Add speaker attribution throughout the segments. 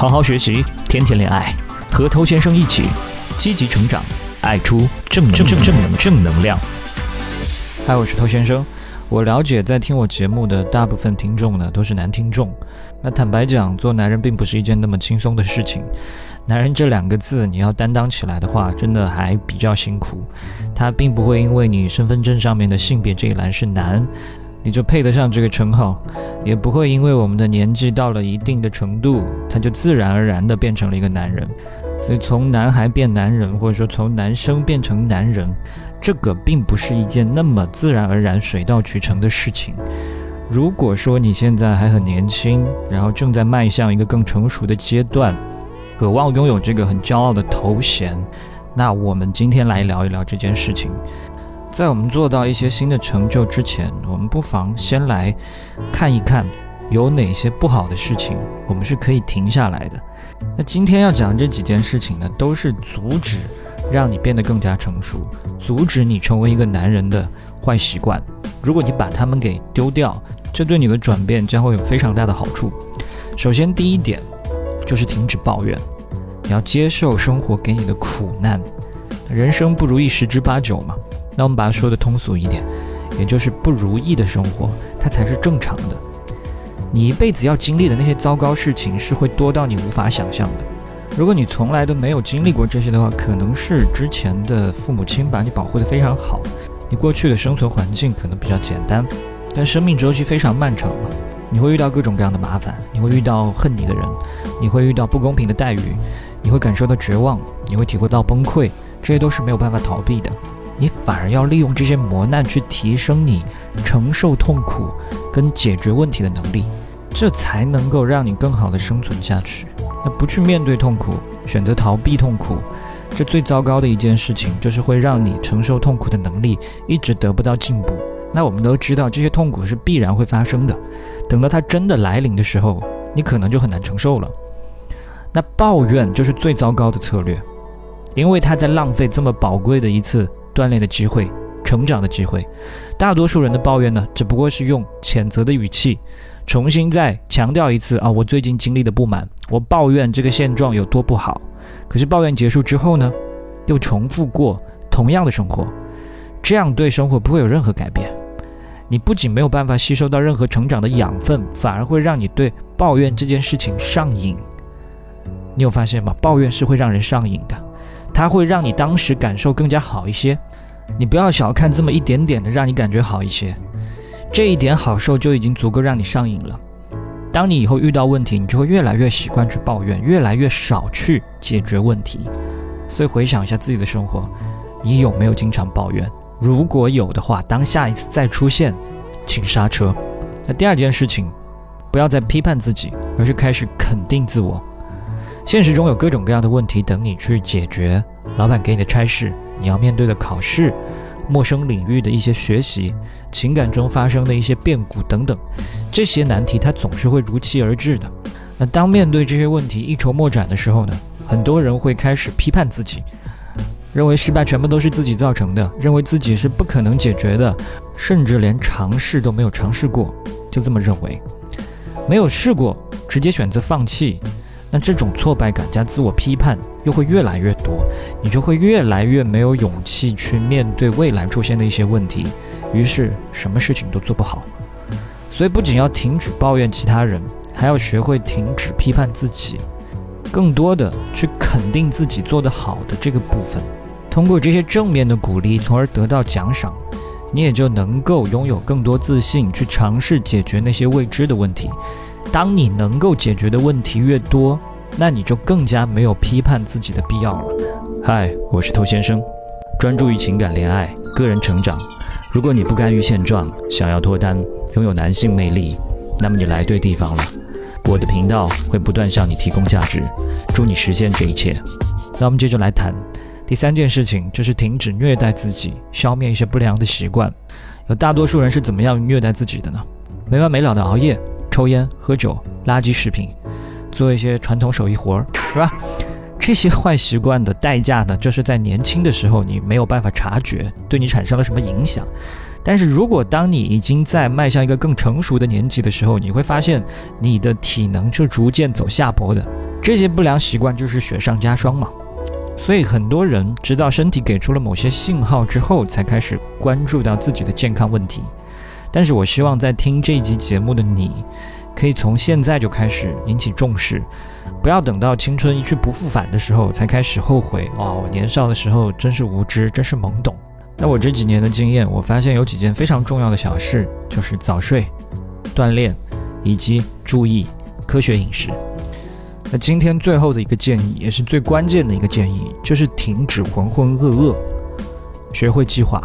Speaker 1: 好好学习，天天恋爱，和头先生一起积极成长，爱出正正正正能正能量。
Speaker 2: 嗨，我是头先生。我了解，在听我节目的大部分听众呢，都是男听众。那坦白讲，做男人并不是一件那么轻松的事情。男人这两个字，你要担当起来的话，真的还比较辛苦。他并不会因为你身份证上面的性别这一栏是男。你就配得上这个称号，也不会因为我们的年纪到了一定的程度，他就自然而然的变成了一个男人。所以从男孩变男人，或者说从男生变成男人，这个并不是一件那么自然而然、水到渠成的事情。如果说你现在还很年轻，然后正在迈向一个更成熟的阶段，渴望拥有这个很骄傲的头衔，那我们今天来聊一聊这件事情。在我们做到一些新的成就之前，不妨先来看一看有哪些不好的事情，我们是可以停下来的。那今天要讲的这几件事情呢，都是阻止让你变得更加成熟，阻止你成为一个男人的坏习惯。如果你把它们给丢掉，这对你的转变将会有非常大的好处。首先，第一点就是停止抱怨，你要接受生活给你的苦难。人生不如意十之八九嘛。那我们把它说的通俗一点，也就是不如意的生活，它才是正常的。你一辈子要经历的那些糟糕事情，是会多到你无法想象的。如果你从来都没有经历过这些的话，可能是之前的父母亲把你保护得非常好，你过去的生存环境可能比较简单。但生命周期非常漫长嘛，你会遇到各种各样的麻烦，你会遇到恨你的人，你会遇到不公平的待遇，你会感受到绝望，你会体会到崩溃，这些都是没有办法逃避的。你反而要利用这些磨难去提升你承受痛苦跟解决问题的能力，这才能够让你更好的生存下去。那不去面对痛苦，选择逃避痛苦，这最糟糕的一件事情就是会让你承受痛苦的能力一直得不到进步。那我们都知道这些痛苦是必然会发生的，等到它真的来临的时候，你可能就很难承受了。那抱怨就是最糟糕的策略，因为它在浪费这么宝贵的一次。锻炼的机会，成长的机会。大多数人的抱怨呢，只不过是用谴责的语气，重新再强调一次啊，我最近经历的不满，我抱怨这个现状有多不好。可是抱怨结束之后呢，又重复过同样的生活，这样对生活不会有任何改变。你不仅没有办法吸收到任何成长的养分，反而会让你对抱怨这件事情上瘾。你有发现吗？抱怨是会让人上瘾的。它会让你当时感受更加好一些，你不要小看这么一点点的让你感觉好一些，这一点好受就已经足够让你上瘾了。当你以后遇到问题，你就会越来越习惯去抱怨，越来越少去解决问题。所以回想一下自己的生活，你有没有经常抱怨？如果有的话，当下一次再出现，请刹车。那第二件事情，不要再批判自己，而是开始肯定自我。现实中有各种各样的问题等你去解决，老板给你的差事，你要面对的考试，陌生领域的一些学习，情感中发生的一些变故等等，这些难题它总是会如期而至的。那当面对这些问题一筹莫展的时候呢，很多人会开始批判自己，认为失败全部都是自己造成的，认为自己是不可能解决的，甚至连尝试都没有尝试过，就这么认为，没有试过，直接选择放弃。那这种挫败感加自我批判又会越来越多，你就会越来越没有勇气去面对未来出现的一些问题，于是什么事情都做不好。所以不仅要停止抱怨其他人，还要学会停止批判自己，更多的去肯定自己做得好的这个部分。通过这些正面的鼓励，从而得到奖赏，你也就能够拥有更多自信，去尝试解决那些未知的问题。当你能够解决的问题越多，那你就更加没有批判自己的必要了。嗨，我是偷先生，专注于情感、恋爱、个人成长。如果你不甘于现状，想要脱单，拥有男性魅力，那么你来对地方了。我的频道会不断向你提供价值，祝你实现这一切。那我们接着来谈第三件事情，就是停止虐待自己，消灭一些不良的习惯。有大多数人是怎么样虐待自己的呢？没完没了的熬夜。抽烟、喝酒、垃圾食品，做一些传统手艺活儿，是吧？这些坏习惯的代价呢，就是在年轻的时候你没有办法察觉，对你产生了什么影响。但是如果当你已经在迈向一个更成熟的年纪的时候，你会发现你的体能是逐渐走下坡的，这些不良习惯就是雪上加霜嘛。所以很多人直到身体给出了某些信号之后，才开始关注到自己的健康问题。但是我希望在听这一集节目的你，可以从现在就开始引起重视，不要等到青春一去不复返的时候才开始后悔。哇，我年少的时候真是无知，真是懵懂。那我这几年的经验，我发现有几件非常重要的小事，就是早睡、锻炼以及注意科学饮食。那今天最后的一个建议，也是最关键的一个建议，就是停止浑浑噩噩，学会计划，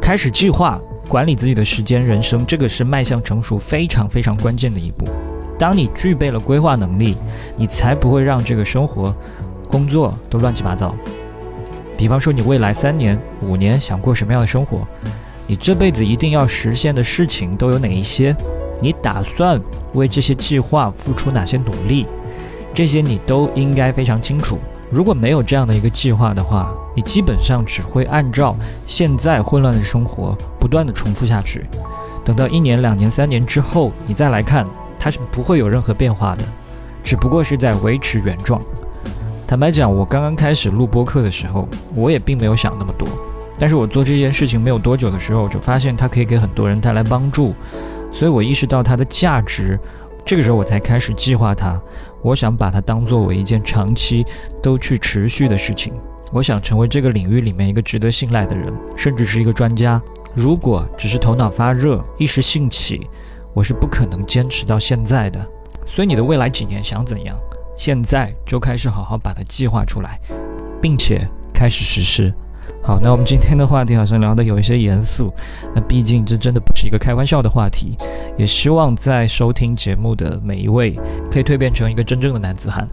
Speaker 2: 开始计划管理自己的时间、人生，这个是迈向成熟非常非常关键的一步。当你具备了规划能力，你才不会让这个生活、工作都乱七八糟。比方说，你未来三年、五年想过什么样的生活？你这辈子一定要实现的事情都有哪一些？你打算为这些计划付出哪些努力？这些你都应该非常清楚。如果没有这样的一个计划的话，你基本上只会按照现在混乱的生活不断的重复下去。等到一年、两年、三年之后，你再来看，它是不会有任何变化的，只不过是在维持原状。坦白讲，我刚刚开始录播客的时候，我也并没有想那么多。但是我做这件事情没有多久的时候，就发现它可以给很多人带来帮助，所以我意识到它的价值。这个时候我才开始计划它。我想把它当作为一件长期都去持续的事情。我想成为这个领域里面一个值得信赖的人，甚至是一个专家。如果只是头脑发热、一时兴起，我是不可能坚持到现在的。所以你的未来几年想怎样，现在就开始好好把它计划出来，并且开始实施。好，那我们今天的话题好像聊得有一些严肃，那毕竟这真的不是一个开玩笑的话题。也希望在收听节目的每一位可以蜕变成一个真正的男子汉。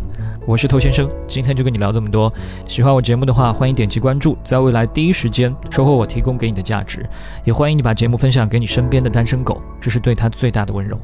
Speaker 2: 我是头先生，今天就跟你聊这么多。喜欢我节目的话，欢迎点击关注，在未来第一时间收获我提供给你的价值。也欢迎你把节目分享给你身边的单身狗，这是对他最大的温柔。